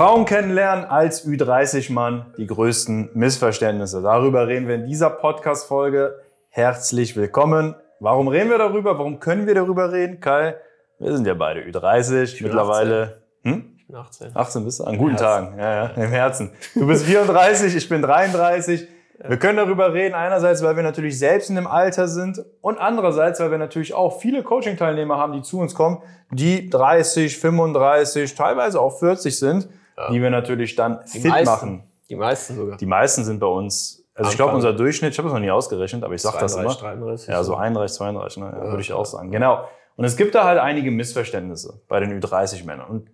Frauen kennenlernen als Ü30-Mann, die größten Missverständnisse. Darüber reden wir in dieser Podcast-Folge. Herzlich willkommen. Warum reden wir darüber? Warum können wir darüber reden? Kai, wir sind ja beide Ü30, mittlerweile. 18. Hm? Ich bin 18. 18 bist du? An guten Tagen, ja, ja, im Herzen. Du bist 34, ich bin 33. Wir können darüber reden, einerseits, weil wir natürlich selbst in dem Alter sind und andererseits, weil wir natürlich auch viele Coaching-Teilnehmer haben, die zu uns kommen, die 30, 35, teilweise auch 40 sind, ja. die wir natürlich dann die fit meisten, machen. Die meisten sogar. Die meisten sind bei uns, also Anfang. ich glaube, unser Durchschnitt, ich habe das noch nie ausgerechnet, aber ich sage das immer. 33, ja, so 31, 32, ne? ja, würde ich auch sagen. Genau. Und es gibt da halt einige Missverständnisse bei den Ü30-Männern. Und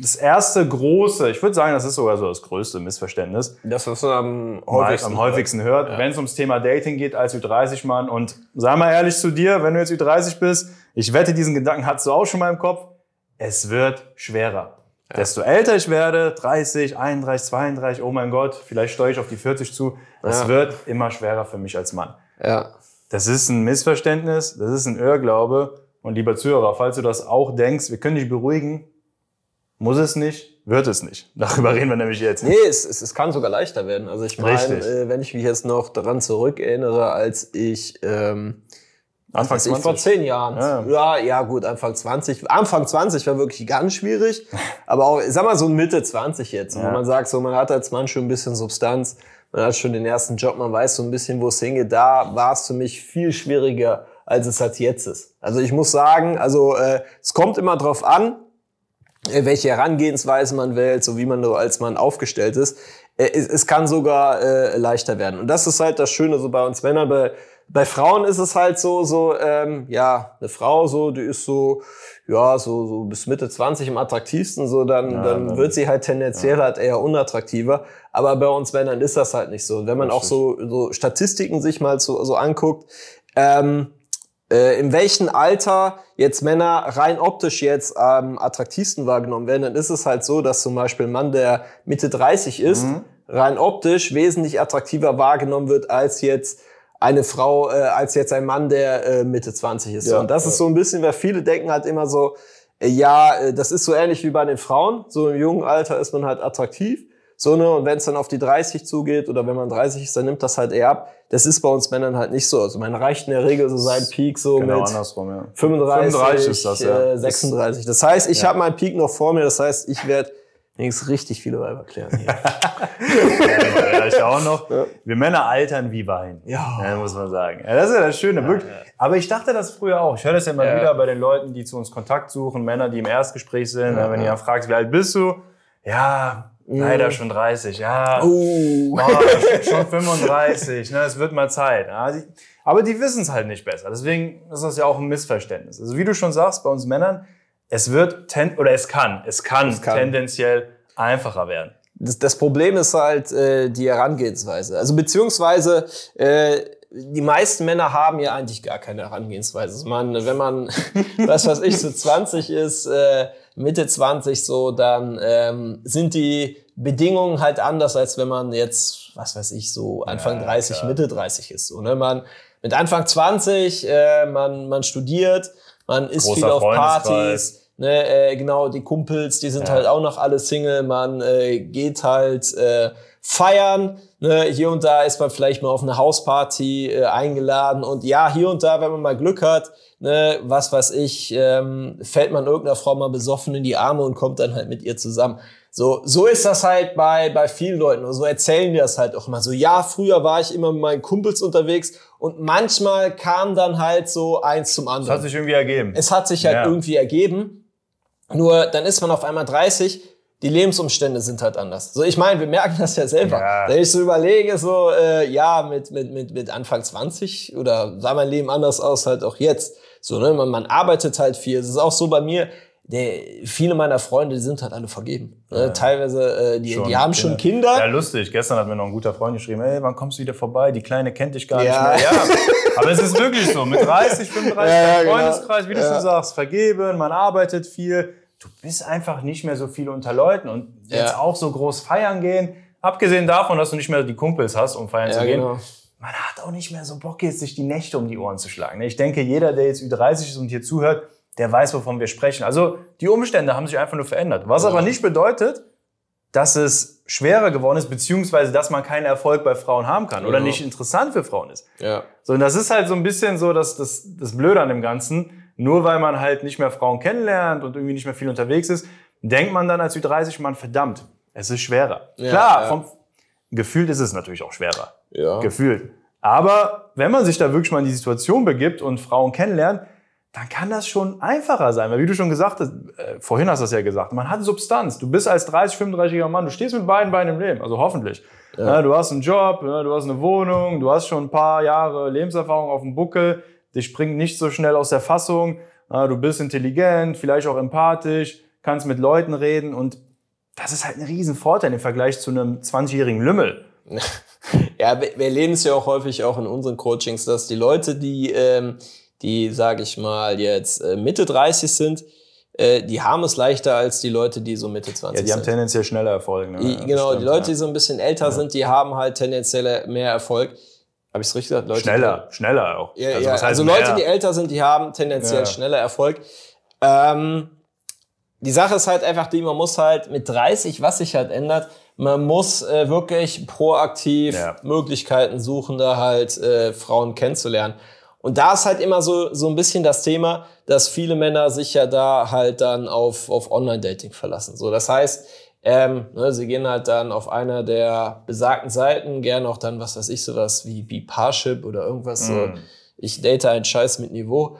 das erste große, ich würde sagen, das ist sogar so das größte Missverständnis. Das, was man am häufigsten, am häufigsten hört, ja. wenn es ums Thema Dating geht als Ü30-Mann. Und sei mal ehrlich zu dir, wenn du jetzt Ü30 bist, ich wette, diesen Gedanken hast du auch schon mal im Kopf. Es wird schwerer. Ja. Desto älter ich werde, 30, 31, 32, oh mein Gott, vielleicht steuere ich auf die 40 zu. Es ja. wird immer schwerer für mich als Mann. Ja. Das ist ein Missverständnis, das ist ein Irrglaube. Und lieber Zuhörer, falls du das auch denkst, wir können dich beruhigen, muss es nicht, wird es nicht. Darüber reden wir nämlich jetzt. Nee, es, es, es kann sogar leichter werden. Also ich meine, äh, wenn ich mich jetzt noch daran zurückerinnere, als ich ähm, Anfang 20? vor zehn Jahren. Ja. ja. ja, gut, Anfang 20. Anfang 20 war wirklich ganz schwierig. Aber auch, sag mal, so Mitte 20 jetzt, ja. wo man sagt, so, man hat als Mann schon ein bisschen Substanz, man hat schon den ersten Job, man weiß so ein bisschen, wo es hingeht. Da war es für mich viel schwieriger, als es halt jetzt ist. Also ich muss sagen, also äh, es kommt immer drauf an, äh, welche Herangehensweise man wählt, so wie man nur als Mann aufgestellt ist. Äh, es, es kann sogar äh, leichter werden. Und das ist halt das Schöne so bei uns Männern. Bei, bei Frauen ist es halt so, so ähm, ja, eine Frau so, die ist so, ja, so, so bis Mitte 20 am attraktivsten, so dann, ja, dann, dann wird sie halt tendenziell ja. halt eher unattraktiver. Aber bei uns Männern ist das halt nicht so. Und wenn man auch so, so Statistiken sich mal so, so anguckt, ähm, äh, in welchem Alter jetzt Männer rein optisch jetzt am ähm, attraktivsten wahrgenommen werden, dann ist es halt so, dass zum Beispiel ein Mann, der Mitte 30 ist, mhm. rein optisch wesentlich attraktiver wahrgenommen wird als jetzt eine Frau, äh, als jetzt ein Mann, der äh, Mitte 20 ist. Ja, und das ja. ist so ein bisschen, weil viele denken halt immer so, äh, ja, äh, das ist so ähnlich wie bei den Frauen. So im jungen Alter ist man halt attraktiv. So, ne, und wenn es dann auf die 30 zugeht oder wenn man 30 ist, dann nimmt das halt eher ab. Das ist bei uns Männern halt nicht so. Also man erreicht in der Regel so seinen Peak so genau mit andersrum, ja. 35, 35 ist das, ja. äh, 36. Das heißt, ich ja. habe meinen Peak noch vor mir. Das heißt, ich werde wenigstens richtig viele Weiber klären hier. ja, ich auch noch. Ja. Wir Männer altern wie Wein. Ja. ja. Muss man sagen. Ja, das ist ja das Schöne. Aber ich dachte das früher auch. Ich höre das ja immer wieder bei den Leuten, die zu uns Kontakt suchen, Männer, die im Erstgespräch sind. wenn ihr fragt, wie alt bist du? Ja, Leider schon 30, ja. Uh. Oh, schon 35, ne, es wird mal Zeit. Aber die wissen es halt nicht besser. Deswegen ist das ja auch ein Missverständnis. Also wie du schon sagst, bei uns Männern, es wird ten, oder es kann, es kann, es kann. tendenziell einfacher werden. Das, das Problem ist halt äh, die Herangehensweise. Also beziehungsweise äh, die meisten Männer haben ja eigentlich gar keine Herangehensweise. Also man, wenn man, was weiß ich, so 20 ist, äh, Mitte 20 so, dann ähm, sind die Bedingungen halt anders, als wenn man jetzt, was weiß ich, so Anfang ja, 30, klar. Mitte 30 ist. So, ne? Man mit Anfang 20, äh, man, man studiert, man ist Großer viel auf Partys. Ne, äh, genau, die Kumpels, die sind ja. halt auch noch alle Single, man äh, geht halt äh, feiern, ne, hier und da ist man vielleicht mal auf eine Hausparty äh, eingeladen und ja, hier und da, wenn man mal Glück hat, ne, was weiß ich, ähm, fällt man irgendeiner Frau mal besoffen in die Arme und kommt dann halt mit ihr zusammen. So, so ist das halt bei, bei vielen Leuten. Und so erzählen die das halt auch immer so. Ja, früher war ich immer mit meinen Kumpels unterwegs und manchmal kam dann halt so eins zum anderen. Es hat sich irgendwie ergeben. Es hat sich halt ja. irgendwie ergeben. Nur dann ist man auf einmal 30 die Lebensumstände sind halt anders. So, ich meine, wir merken das ja selber. Ja. Wenn ich so überlege, so, äh, ja, mit, mit, mit, mit Anfang 20 oder sah mein Leben anders aus, halt auch jetzt. So, ne, man, man arbeitet halt viel. Es ist auch so bei mir, der, viele meiner Freunde, die sind halt alle vergeben. Ne? Ja. Teilweise, äh, die, schon die haben Kinder. schon Kinder. Ja, lustig. Gestern hat mir noch ein guter Freund geschrieben, ey, wann kommst du wieder vorbei? Die Kleine kennt dich gar ja. nicht mehr. Ja, aber es ist wirklich so. Mit 30, 35 ja, genau. Freundeskreis, wie du schon sagst, vergeben, man arbeitet viel du bist einfach nicht mehr so viel unter Leuten und jetzt ja. auch so groß feiern gehen. Abgesehen davon, dass du nicht mehr die Kumpels hast, um feiern ja, zu gehen. Genau. Man hat auch nicht mehr so Bock, jetzt sich die Nächte um die Ohren zu schlagen. Ich denke, jeder, der jetzt Ü30 ist und hier zuhört, der weiß, wovon wir sprechen. Also die Umstände haben sich einfach nur verändert. Was ja. aber nicht bedeutet, dass es schwerer geworden ist, beziehungsweise dass man keinen Erfolg bei Frauen haben kann oder genau. nicht interessant für Frauen ist. Ja. So, und das ist halt so ein bisschen so das, das, das Blöde an dem Ganzen. Nur weil man halt nicht mehr Frauen kennenlernt und irgendwie nicht mehr viel unterwegs ist, denkt man dann als Ü30 man verdammt, es ist schwerer. Ja, Klar, ja. Vom, gefühlt ist es natürlich auch schwerer. Ja. Gefühlt. Aber wenn man sich da wirklich mal in die Situation begibt und Frauen kennenlernt, dann kann das schon einfacher sein. Weil wie du schon gesagt hast, äh, vorhin hast du das ja gesagt, man hat Substanz. Du bist als 30, 35-jähriger Mann, du stehst mit beiden Beinen im Leben, also hoffentlich. Ja. Ja, du hast einen Job, ja, du hast eine Wohnung, du hast schon ein paar Jahre Lebenserfahrung auf dem Buckel, dich springt nicht so schnell aus der Fassung, du bist intelligent, vielleicht auch empathisch, kannst mit Leuten reden und das ist halt ein Riesenvorteil im Vergleich zu einem 20-jährigen Lümmel. Ja, wir erleben es ja auch häufig auch in unseren Coachings, dass die Leute, die, ähm, die sage ich mal, jetzt äh, Mitte 30 sind, äh, die haben es leichter als die Leute, die so Mitte 20 sind. Ja, die sind. haben tendenziell schneller Erfolg. Ne? Die, genau, stimmt, die Leute, ja. die so ein bisschen älter ja. sind, die haben halt tendenziell mehr Erfolg. Habe ich es richtig gesagt? Leute, schneller, die, schneller auch. Ja, also, also Leute, die älter sind, die haben tendenziell schneller Erfolg. Ähm, die Sache ist halt einfach die, man muss halt mit 30, was sich halt ändert, man muss äh, wirklich proaktiv. Möglichkeiten suchen, da halt äh, Frauen kennenzulernen. Und da ist halt immer so, so ein bisschen das Thema, dass viele Männer sich ja da halt dann auf, auf Online-Dating verlassen. So, das heißt, ähm, ne, sie gehen halt dann auf einer der besagten Seiten, gerne auch dann, was weiß ich, sowas wie, wie Parship oder irgendwas mm. so. Ich date einen Scheiß mit Niveau.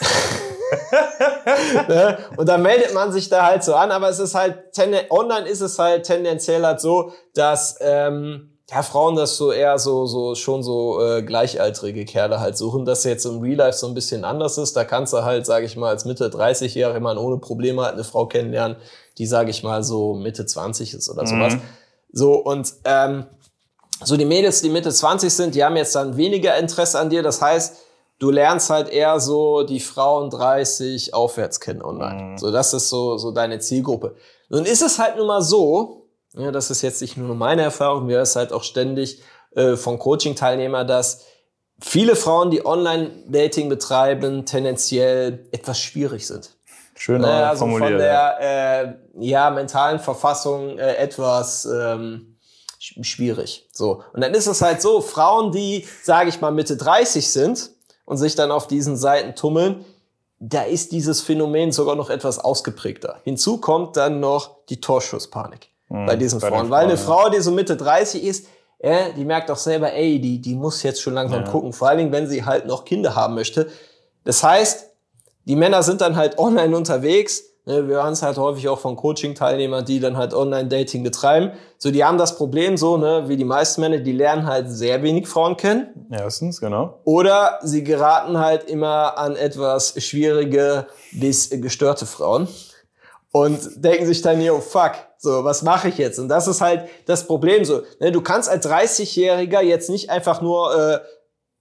ne? Und dann meldet man sich da halt so an, aber es ist halt, online ist es halt tendenziell halt so, dass ähm, ja, Frauen das so eher so, so schon so äh, gleichaltrige Kerle halt suchen, dass jetzt im Real Life so ein bisschen anders ist. Da kannst du halt, sage ich mal, als Mitte 30-Jährige man ohne Probleme halt eine Frau kennenlernen, die, sage ich mal, so Mitte 20 ist oder sowas. Mhm. So, und ähm, so die Mädels, die Mitte 20 sind, die haben jetzt dann weniger Interesse an dir. Das heißt, du lernst halt eher so die Frauen 30 aufwärts kennen online. Mhm. So, das ist so, so deine Zielgruppe. Nun ist es halt nun mal so, ja, das ist jetzt nicht nur meine Erfahrung, wir hören es halt auch ständig äh, von Coaching-Teilnehmern, dass viele Frauen, die Online-Dating betreiben, tendenziell etwas schwierig sind. Schön äh, also formuliert. Von der äh, ja, mentalen Verfassung äh, etwas ähm, schwierig. So. Und dann ist es halt so, Frauen, die, sage ich mal, Mitte 30 sind, und sich dann auf diesen Seiten tummeln, da ist dieses Phänomen sogar noch etwas ausgeprägter. Hinzu kommt dann noch die Torschusspanik mhm, bei diesen bei Frauen. Frauen. Weil eine ja. Frau, die so Mitte 30 ist, äh, die merkt doch selber, ey, die, die muss jetzt schon langsam ja. gucken. Vor allen Dingen, wenn sie halt noch Kinder haben möchte. Das heißt, die Männer sind dann halt online unterwegs Ne, wir hören es halt häufig auch von Coaching-Teilnehmern, die dann halt Online-Dating betreiben. So, die haben das Problem so, ne, wie die meisten Männer, die lernen halt sehr wenig Frauen kennen. Erstens, genau. Oder sie geraten halt immer an etwas schwierige bis gestörte Frauen und denken sich dann, yo, fuck, so, was mache ich jetzt? Und das ist halt das Problem so. Ne, du kannst als 30-Jähriger jetzt nicht einfach nur äh,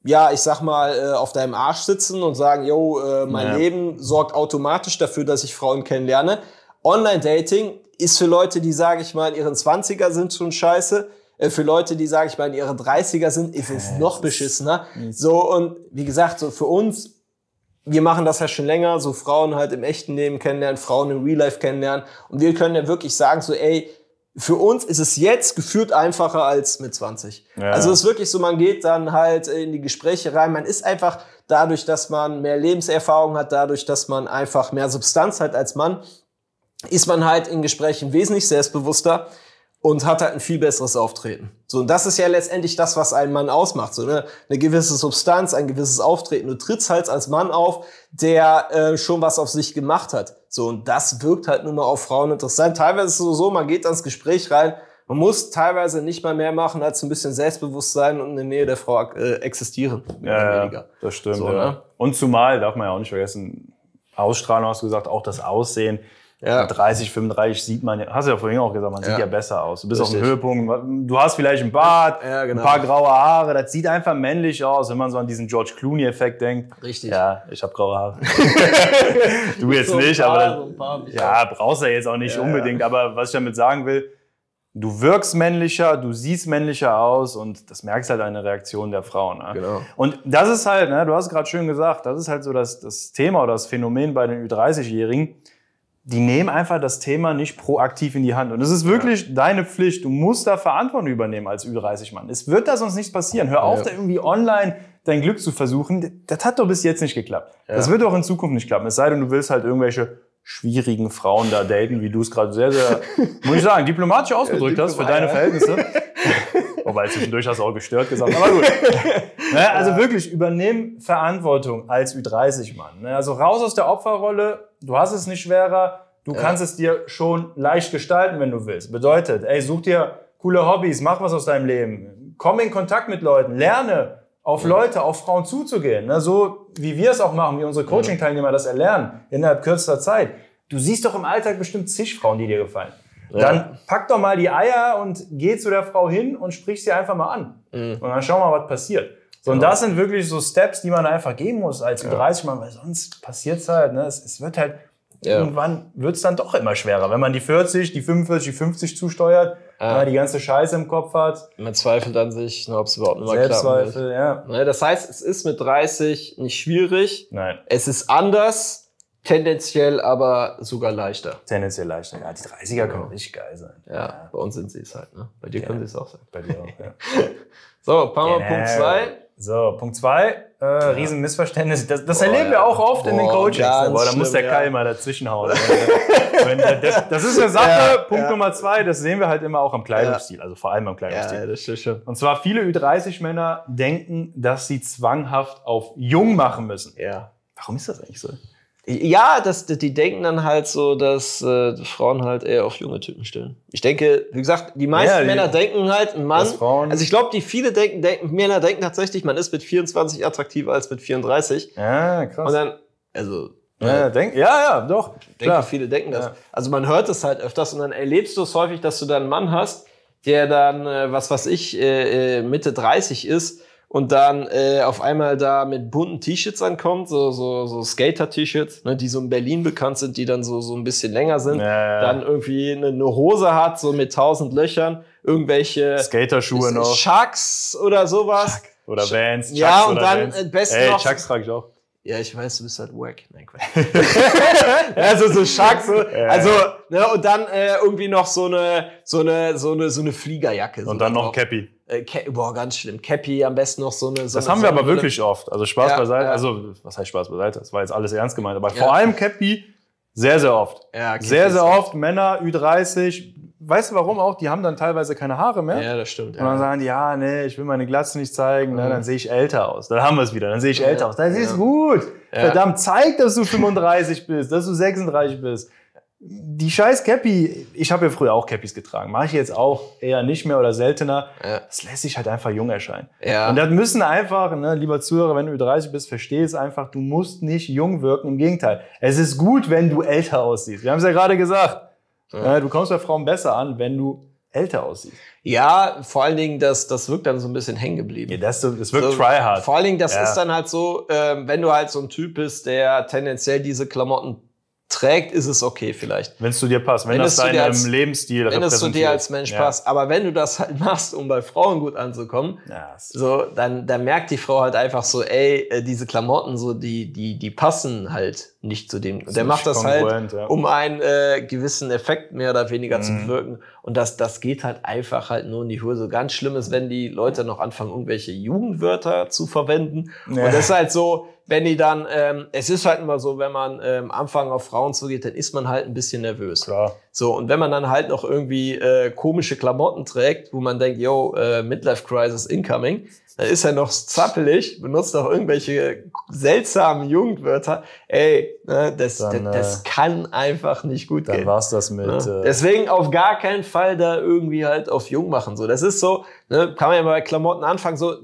ja, ich sag mal, äh, auf deinem Arsch sitzen und sagen, yo, äh, mein ja. Leben sorgt automatisch dafür, dass ich Frauen kennenlerne. Online-Dating ist für Leute, die, sage ich mal, in ihren 20er sind schon scheiße. Äh, für Leute, die, sage ich mal, in ihren 30er sind, ist es noch beschissener. So, und wie gesagt, so für uns, wir machen das ja schon länger, so Frauen halt im echten Leben kennenlernen, Frauen im Real Life kennenlernen. Und wir können ja wirklich sagen, so, ey, für uns ist es jetzt gefühlt einfacher als mit 20. Ja. Also es ist wirklich so, man geht dann halt in die Gespräche rein. Man ist einfach dadurch, dass man mehr Lebenserfahrung hat, dadurch, dass man einfach mehr Substanz hat als Mann, ist man halt in Gesprächen wesentlich selbstbewusster und hat halt ein viel besseres Auftreten. So, und das ist ja letztendlich das, was einen Mann ausmacht. So, ne? Eine gewisse Substanz, ein gewisses Auftreten. Du trittst halt als Mann auf, der äh, schon was auf sich gemacht hat. So, und das wirkt halt nun mal auf Frauen interessant. Teilweise ist es so, man geht ans Gespräch rein, man muss teilweise nicht mal mehr machen, als ein bisschen Selbstbewusstsein und in der Nähe der Frau äh, existieren. Ja, ja, das stimmt. So, ja. ne? Und zumal, darf man ja auch nicht vergessen, Ausstrahlung hast du gesagt, auch das Aussehen ja. 30, 35 sieht man, hast du ja vorhin auch gesagt, man ja. sieht ja besser aus. Du bist Richtig. auf dem Höhepunkt, du hast vielleicht einen Bart, ja, genau. ein paar graue Haare, das sieht einfach männlich aus, wenn man so an diesen George Clooney-Effekt denkt. Richtig. Ja, ich habe graue Haare. du jetzt so nicht, paar, aber das, so ja, brauchst du jetzt auch nicht unbedingt. Aber was ich damit sagen will, du wirkst männlicher, du siehst männlicher aus und das merkst halt an der Reaktion der Frauen. Ne? Genau. Und das ist halt, ne, du hast gerade schön gesagt, das ist halt so das, das Thema oder das Phänomen bei den Ü30-Jährigen die nehmen einfach das Thema nicht proaktiv in die Hand. Und es ist wirklich ja. deine Pflicht. Du musst da Verantwortung übernehmen als Ü30-Mann. Es wird da sonst nichts passieren. Hör auf, ja. da irgendwie online dein Glück zu versuchen. Das hat doch bis jetzt nicht geklappt. Ja. Das wird auch in Zukunft nicht klappen. Es sei denn, du willst halt irgendwelche schwierigen Frauen da daten, wie du es gerade sehr, sehr, muss ich sagen, diplomatisch ausgedrückt hast für deine Verhältnisse. Wobei zwischendurch hast du auch gestört gesagt, aber gut. ne, also wirklich, übernimm Verantwortung als Ü30-Mann. Ne, also raus aus der Opferrolle, du hast es nicht schwerer, du ja. kannst es dir schon leicht gestalten, wenn du willst. Bedeutet, ey, such dir coole Hobbys, mach was aus deinem Leben, komm in Kontakt mit Leuten, lerne auf Leute, auf Frauen zuzugehen. Ne? So wie wir es auch machen, wie unsere Coaching-Teilnehmer das erlernen, innerhalb kürzester Zeit. Du siehst doch im Alltag bestimmt zig Frauen, die dir gefallen. Ja. Dann pack doch mal die Eier und geh zu der Frau hin und sprich sie einfach mal an. Mhm. Und dann schau mal, was passiert. So, Und genau. das sind wirklich so Steps, die man einfach gehen muss als ja. 30 Mann, weil sonst passiert es halt. Ne? Es, es wird halt, ja. irgendwann wird es dann doch immer schwerer. Wenn man die 40, die 45, die 50 zusteuert, ja. die ganze Scheiße im Kopf hat. Man zweifelt an sich, ob es überhaupt noch mal klappt. ja. Ne, das heißt, es ist mit 30 nicht schwierig. Nein. Es ist anders. Tendenziell aber sogar leichter. Tendenziell leichter. Ja, die 30er können richtig geil sein. Ja, ja, bei uns sind sie es halt. Ne? Bei dir ja. können sie es auch sein. Bei dir auch, ja. so, Mal genau. Punkt 2. So, Punkt 2. Äh, ja. Riesenmissverständnis. Das, das Boah, erleben wir auch oft Boah, in den Coachings. Boah, da muss der ja. Kai mal dazwischenhauen. das ist eine Sache. Ja, Punkt Nummer zwei, das sehen wir halt immer auch am Kleidungsstil, also vor allem am Kleidungsstil. Ja, das stimmt schon. Und zwar viele Ü30-Männer denken, dass sie zwanghaft auf jung machen müssen. Ja. Warum ist das eigentlich so? Ja, das, die denken dann halt so, dass äh, Frauen halt eher auf junge Typen stellen. Ich denke, wie gesagt, die meisten ja, die, Männer denken halt, ein Mann. Also ich glaube, die viele denken, denken, Männer denken tatsächlich, man ist mit 24 attraktiver als mit 34. Ja, krass. Und dann, also. Ja, ja, denk, ja, ja, doch. Ich denke, viele denken das. Ja. Also man hört es halt öfters und dann erlebst du es häufig, dass du dann einen Mann hast, der dann, äh, was weiß ich, äh, äh Mitte 30 ist und dann äh, auf einmal da mit bunten T-Shirts ankommt, so, so, so Skater-T-Shirts, ne, die so in Berlin bekannt sind, die dann so, so ein bisschen länger sind, ja, ja. dann irgendwie eine, eine Hose hat, so mit tausend Löchern, irgendwelche Skaterschuhe noch. Chucks oder sowas. Chuck. Oder Vans. Chucks ja, und dann Vans. Äh, besten Ey, noch. Chucks trage ich auch. Ja, ich weiß, du bist halt wack. Nein, Quatsch. also so Chucks, so, also, ne, und dann äh, irgendwie noch so eine, so eine, so eine, so eine Fliegerjacke. Und so dann noch Cappy. Äh, boah, ganz schlimm. Cappy, am besten noch so eine. So das eine haben wir aber wirklich oft. Also Spaß ja, beiseite. Ja. Also, was heißt Spaß beiseite? Das war jetzt alles ernst gemeint. Aber ja. vor allem Cappy sehr, sehr oft. Ja, sehr, sehr oft. Männer, Ü30. Weißt du warum auch? Die haben dann teilweise keine Haare mehr. Ja, das stimmt. Und dann sagen die, ja, nee, ich will meine Glatze nicht zeigen. Mhm. Ne, dann sehe ich älter aus. Dann haben wir es wieder. Dann sehe ich älter aus. Das ist gut. Verdammt, zeig, dass du 35 bist, dass du 36 bist die scheiß Cappy, ich habe ja früher auch Cappies getragen, mache ich jetzt auch eher nicht mehr oder seltener. Ja. Das lässt sich halt einfach jung erscheinen. Ja. Und das müssen einfach, ne, lieber Zuhörer, wenn du 30 bist, versteh es einfach, du musst nicht jung wirken, im Gegenteil. Es ist gut, wenn du älter aussiehst. Wir haben es ja gerade gesagt. Ja. Du kommst bei Frauen besser an, wenn du älter aussiehst. Ja, vor allen Dingen, das, das wirkt dann so ein bisschen hängen geblieben. Ja, das, das wirkt so, tryhard. Vor allen Dingen, das ja. ist dann halt so, äh, wenn du halt so ein Typ bist, der tendenziell diese Klamotten trägt, ist es okay vielleicht. Wenn es zu dir passt, wenn, wenn das deinem als, Lebensstil Wenn es zu dir als Mensch ja. passt. Aber wenn du das halt machst, um bei Frauen gut anzukommen, ja, so, dann, dann merkt die Frau halt einfach so, ey, äh, diese Klamotten, so, die, die, die passen halt nicht zu dem. Und der macht das halt, ja. um einen äh, gewissen Effekt mehr oder weniger mhm. zu bewirken. Und das, das geht halt einfach halt nur in die Hose. Ganz schlimm ist, wenn die Leute noch anfangen, irgendwelche Jugendwörter zu verwenden. Und das ist halt so, wenn die dann, ähm, es ist halt immer so, wenn man ähm, Anfang auf Frauen zugeht, dann ist man halt ein bisschen nervös. Klar. So, und wenn man dann halt noch irgendwie äh, komische Klamotten trägt, wo man denkt, yo, äh, Midlife Crisis incoming, dann ist er noch zappelig, benutzt auch irgendwelche seltsamen Jugendwörter. Ey, ne, das, dann, das, das äh, kann einfach nicht gut dann gehen. Dann war's das mit. Ne? Äh, Deswegen auf gar keinen Fall da irgendwie halt auf jung machen. So, das ist so, ne, kann man ja mal bei Klamotten anfangen. So,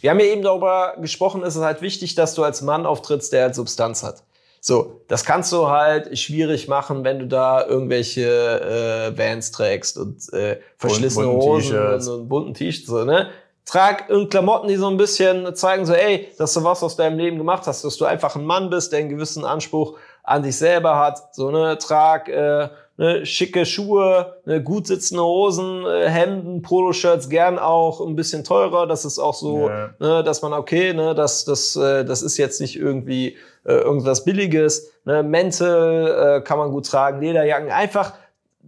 wir haben ja eben darüber gesprochen, ist es halt wichtig, dass du als Mann auftrittst, der halt Substanz hat. So, das kannst du halt schwierig machen, wenn du da irgendwelche äh, Vans trägst und äh, verschlissene bunten Hosen und, und bunten T-Shirts. So, ne? Trag irgendeine Klamotten, die so ein bisschen zeigen, so, ey, dass du was aus deinem Leben gemacht hast, dass du einfach ein Mann bist, der einen gewissen Anspruch an dich selber hat. So, ne, trag äh, ne, schicke Schuhe, ne, gut sitzende Hosen, äh, Hemden, Poloshirts, gern auch ein bisschen teurer. Das ist auch so, ja. ne, dass man, okay, ne, das, das, äh, das ist jetzt nicht irgendwie äh, irgendwas Billiges. Ne, Mäntel äh, kann man gut tragen, Lederjacken, einfach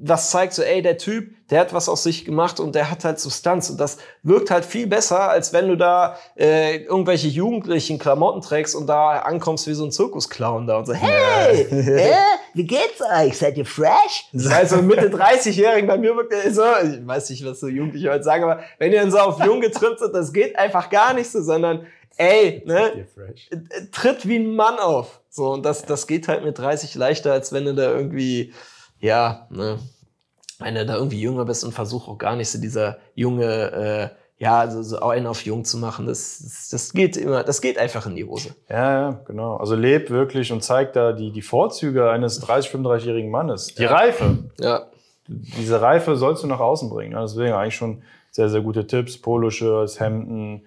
was zeigt so, ey, der Typ, der hat was aus sich gemacht und der hat halt Substanz. Und das wirkt halt viel besser, als wenn du da äh, irgendwelche jugendlichen Klamotten trägst und da ankommst wie so ein Zirkusclown da und so, hey, äh, wie geht's euch? Seid ihr fresh? Das heißt, so Mitte 30-Jährigen bei mir wirkt er so, ich weiß nicht, was so Jugendliche heute sagen, aber wenn ihr dann so auf jung getrimmt sind, das geht einfach gar nicht so, sondern ey, ne, tritt wie ein Mann auf. So, und das, das geht halt mit 30 leichter, als wenn du da irgendwie ja, ne, wenn du da irgendwie jünger bist und versuch auch gar nicht so dieser junge, äh, ja, so, so einen auf jung zu machen, das, das, das geht immer, das geht einfach in die Hose. Ja, ja, genau. Also leb wirklich und zeig da die, die Vorzüge eines 30, 35-jährigen Mannes. Die ja. Reife. Ja. Diese Reife sollst du nach außen bringen. Deswegen eigentlich schon sehr, sehr gute Tipps. Poloshirts, Hemden,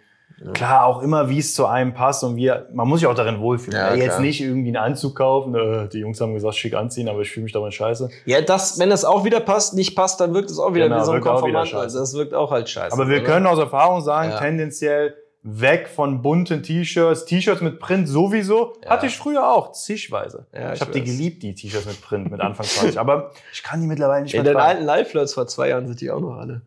Klar, auch immer, wie es zu einem passt und wie, man muss sich auch darin wohlfühlen. Ja, jetzt nicht irgendwie einen Anzug kaufen, äh, die Jungs haben gesagt, schick anziehen, aber ich fühle mich darin scheiße. Ja, das, wenn das auch wieder passt, nicht passt, dann wirkt es auch wieder genau, wie so ein Konformant. Also das wirkt auch halt scheiße. Aber wir oder? können aus Erfahrung sagen, ja. tendenziell weg von bunten T-Shirts. T-Shirts mit Print sowieso. Ja. Hatte ich früher auch, zigweise. Ja, ich ich habe die geliebt, die T-Shirts mit Print, mit Anfang 20. Aber ich kann die mittlerweile nicht mehr In den alten Live-Flirts vor zwei Jahren sind die auch noch alle.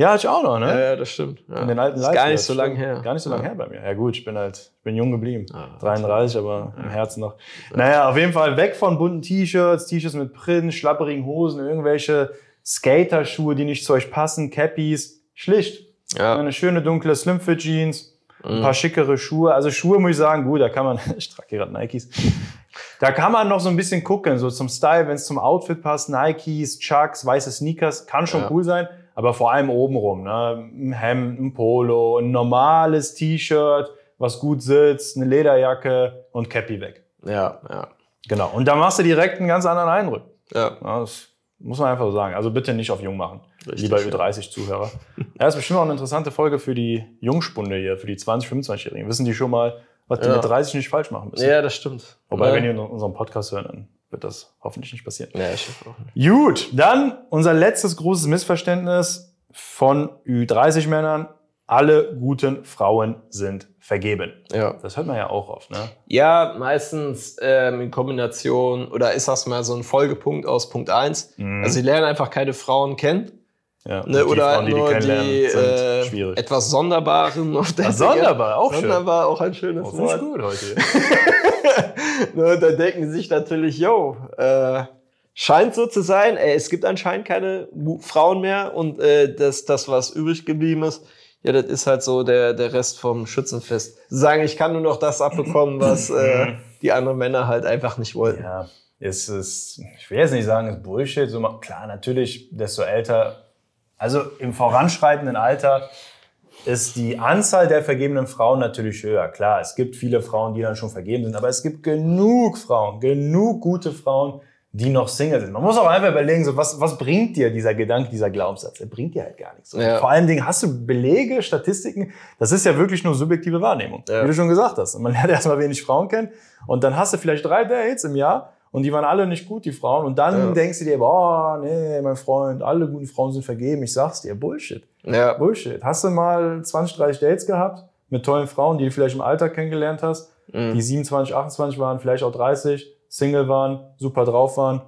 Ja, ich auch noch, ne? Ja, ja das stimmt. Ja. In den alten ist gar nicht so lange her. Gar nicht so lange her bei mir. Ja gut, ich bin halt, ich bin jung geblieben. Ah, 33, aber im Herzen noch. Naja, auf jeden Fall weg von bunten T-Shirts, T-Shirts mit Print, schlapperigen Hosen, irgendwelche Skaterschuhe, die nicht zu euch passen, Cappies. Schlicht. Ja. Eine schöne dunkle Slimfit Jeans, ein mhm. paar schickere Schuhe. Also Schuhe muss ich sagen, gut, da kann man, ich trage hier gerade Nikes. Da kann man noch so ein bisschen gucken, so zum Style, wenn es zum Outfit passt, Nikes, Chucks, weiße Sneakers, kann schon cool sein aber vor allem obenrum. Ne? Ein Hemd, ein Polo, ein normales T-Shirt, was gut sitzt, eine Lederjacke und Cappy weg. Ja, ja. Genau. Und da machst du direkt einen ganz anderen Eindruck. Ja. ja das muss man einfach so sagen. Also bitte nicht auf jung machen. Richtig, lieber Ü30-Zuhörer. ja, das ist bestimmt auch eine interessante Folge für die Jungspunde hier, für die 20-, 25-Jährigen. Wissen die schon mal, was die ja. mit 30 nicht falsch machen müssen? Ja, das stimmt. Wobei, ja. wenn die unseren Podcast hören, dann wird das hoffentlich nicht passieren. Ja, ich hoffe auch nicht. Gut, dann unser letztes großes Missverständnis von Ü30-Männern. Alle guten Frauen sind vergeben. Ja. Das hört man ja auch oft, ne? Ja, meistens ähm, in Kombination, oder ist das mal so ein Folgepunkt aus Punkt 1. Mhm. Also sie lernen einfach keine Frauen kennen. Ja, ne, oder Frauen, die nur die, die äh, etwas Sonderbaren. Ach, sonderbar, auch schön. Sonderbar, auch ein schönes oh, Wort. gut heute. ne, da denken sie sich natürlich, yo, äh, scheint so zu sein, ey, es gibt anscheinend keine Frauen mehr und äh, das, das, was übrig geblieben ist, ja, das ist halt so der, der Rest vom Schützenfest. Sagen, ich kann nur noch das abbekommen, was äh, die anderen Männer halt einfach nicht wollten. Ja, es ist, ich will jetzt nicht sagen, es ist Bullshit. So, klar, natürlich, desto älter, also im voranschreitenden Alter ist die Anzahl der vergebenen Frauen natürlich höher. Klar, es gibt viele Frauen, die dann schon vergeben sind, aber es gibt genug Frauen, genug gute Frauen, die noch Single sind. Man muss auch einfach überlegen, so, was, was bringt dir dieser Gedanke, dieser Glaubenssatz? Der bringt dir halt gar nichts. Ja. Vor allen Dingen hast du Belege, Statistiken. Das ist ja wirklich nur subjektive Wahrnehmung, ja. wie du schon gesagt hast. Und man lernt erstmal wenig Frauen kennen und dann hast du vielleicht drei Dates im Jahr und die waren alle nicht gut, die Frauen. Und dann ja. denkst du dir, boah, nee, mein Freund, alle guten Frauen sind vergeben. Ich sag's dir, Bullshit. Ja. Bullshit. Hast du mal 20, 30 Dates gehabt mit tollen Frauen, die du vielleicht im Alter kennengelernt hast, mhm. die 27, 28 waren, vielleicht auch 30? Single waren, super drauf waren.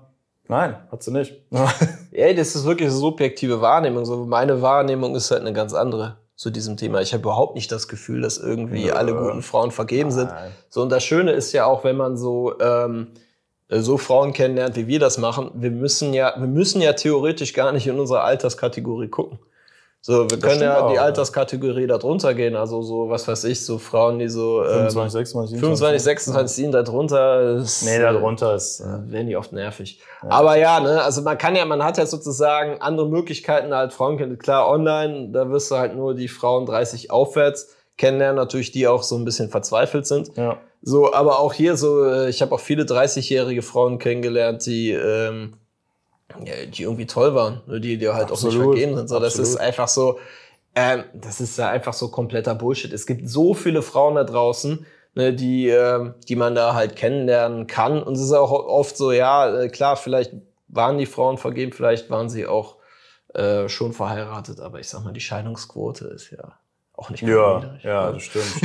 Nein, hat sie nicht. Ey, das ist wirklich eine subjektive Wahrnehmung. So, meine Wahrnehmung ist halt eine ganz andere zu diesem Thema. Ich habe überhaupt nicht das Gefühl, dass irgendwie ja. alle guten Frauen vergeben Nein. sind. So, und das Schöne ist ja auch, wenn man so, ähm, so Frauen kennenlernt, wie wir das machen, wir müssen ja, wir müssen ja theoretisch gar nicht in unsere Alterskategorie gucken. So, wir können ja die Alterskategorie da drunter gehen, also so, was weiß ich, so Frauen, die so 25, 26, 25, 26, 7 da drunter ist, Nee, da drunter ist äh, werden die oft nervig. Ja. Aber ja, ne, also man kann ja, man hat ja sozusagen andere Möglichkeiten als Frauen kennen. Klar, online, da wirst du halt nur die Frauen 30 aufwärts kennenlernen, natürlich die auch so ein bisschen verzweifelt sind. Ja. So, aber auch hier so, äh, ich habe auch viele 30-jährige Frauen kennengelernt, die ähm, ja, die irgendwie toll waren, ne, die dir halt Absolut. auch nicht vergeben sind. So, das ist einfach so, ähm, das ist ja einfach so kompletter Bullshit. Es gibt so viele Frauen da draußen, ne, die, äh, die man da halt kennenlernen kann. Und es ist auch oft so, ja, äh, klar, vielleicht waren die Frauen vergeben, vielleicht waren sie auch äh, schon verheiratet, aber ich sag mal, die Scheidungsquote ist ja auch nicht Ja, ja, ne? das stimmt.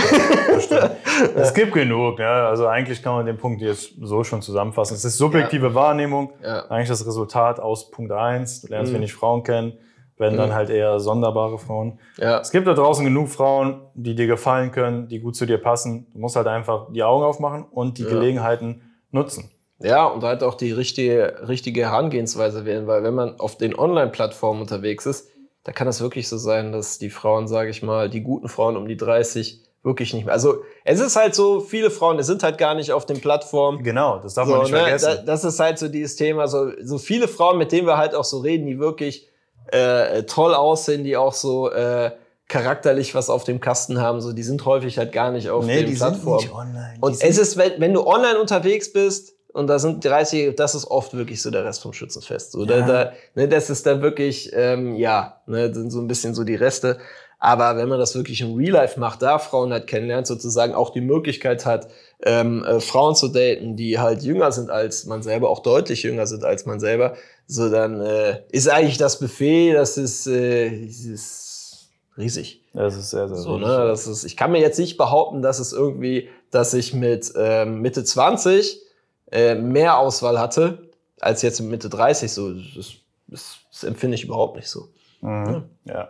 Das stimmt. es gibt genug. Ja. Also eigentlich kann man den Punkt jetzt so schon zusammenfassen. Es ist subjektive ja. Wahrnehmung. Ja. Eigentlich das Resultat aus Punkt 1. Du lernst mhm. wenig Frauen kennen, werden mhm. dann halt eher sonderbare Frauen. Ja. Es gibt da draußen genug Frauen, die dir gefallen können, die gut zu dir passen. Du musst halt einfach die Augen aufmachen und die Gelegenheiten nutzen. Ja, und halt auch die richtige, richtige Herangehensweise wählen, weil wenn man auf den Online-Plattformen unterwegs ist, da kann es wirklich so sein, dass die Frauen, sage ich mal, die guten Frauen um die 30 wirklich nicht mehr. Also es ist halt so, viele Frauen, es sind halt gar nicht auf den Plattformen. Genau, das darf so, man nicht ne? vergessen. das ist halt so dieses Thema, so, so viele Frauen, mit denen wir halt auch so reden, die wirklich äh, toll aussehen, die auch so äh, charakterlich was auf dem Kasten haben, so die sind häufig halt gar nicht auf nee, den Plattformen. Sind nicht online. Die und es ist, wenn, wenn du online unterwegs bist, und da sind 30, das ist oft wirklich so der Rest vom Schützenfest. So, ja. da, da, ne, das ist dann wirklich, ähm, ja, ne, sind so ein bisschen so die Reste. Aber wenn man das wirklich im Real Life macht, da Frauen halt kennenlernt, sozusagen auch die Möglichkeit hat, ähm, äh, Frauen zu daten, die halt jünger sind als man selber, auch deutlich jünger sind als man selber, so dann äh, ist eigentlich das Buffet, das ist, äh, ist riesig. Das ist sehr, sehr so, ne? das ist, Ich kann mir jetzt nicht behaupten, dass es irgendwie, dass ich mit ähm, Mitte 20 äh, mehr Auswahl hatte als jetzt Mitte 30. So, das, das, das empfinde ich überhaupt nicht so. Mhm. Ja. ja.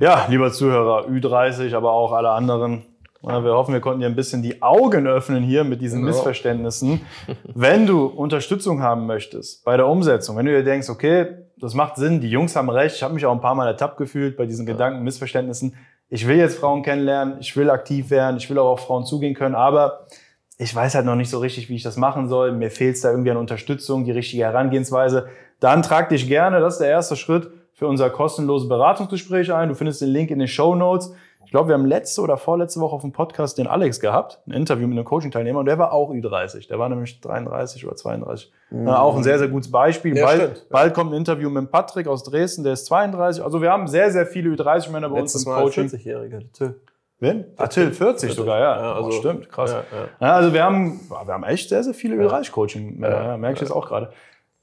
Ja, lieber Zuhörer, Ü30, aber auch alle anderen. Wir hoffen, wir konnten dir ein bisschen die Augen öffnen hier mit diesen genau. Missverständnissen. Wenn du Unterstützung haben möchtest bei der Umsetzung, wenn du dir denkst, okay, das macht Sinn, die Jungs haben recht, ich habe mich auch ein paar Mal ertappt gefühlt bei diesen ja. Gedanken, Missverständnissen. Ich will jetzt Frauen kennenlernen, ich will aktiv werden, ich will auch auf Frauen zugehen können, aber ich weiß halt noch nicht so richtig, wie ich das machen soll. Mir fehlt es da irgendwie an Unterstützung, die richtige Herangehensweise. Dann trag dich gerne, das ist der erste Schritt, für unser kostenloses Beratungsgespräch ein. Du findest den Link in den Show Notes. Ich glaube, wir haben letzte oder vorletzte Woche auf dem Podcast den Alex gehabt, ein Interview mit einem Coaching-Teilnehmer, und der war auch Ü30. Der war nämlich 33 oder 32. Mhm. auch ein sehr, sehr gutes Beispiel. Ja, bald, bald kommt ein Interview mit Patrick aus Dresden, der ist 32. Also wir haben sehr, sehr viele Ü30-Männer bei Letztes uns im Coaching. 40-Jährige, Wen? Till, 40 sogar, ja. ja also, oh, stimmt, krass. Ja, ja. also wir haben, wir haben echt sehr, sehr viele Bereich-Coaching, ja, merke ich jetzt auch gerade.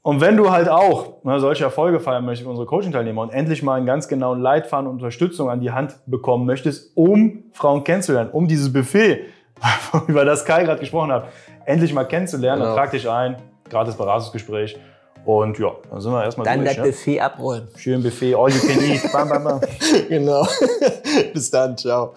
Und wenn du halt auch ne, solche Erfolge feiern möchtest unsere Coaching-Teilnehmer und endlich mal einen ganz genauen Leitfaden und Unterstützung an die Hand bekommen möchtest, um Frauen kennenzulernen, um dieses Buffet, über das Kai gerade gesprochen hat, endlich mal kennenzulernen, genau. dann trag dich ein, gratis Beratungsgespräch. Und ja, dann sind wir erstmal dann durch. Dann das Buffet abräumen. Schön Buffet, all you can eat. bam, bam, bam. genau. Bis dann, ciao.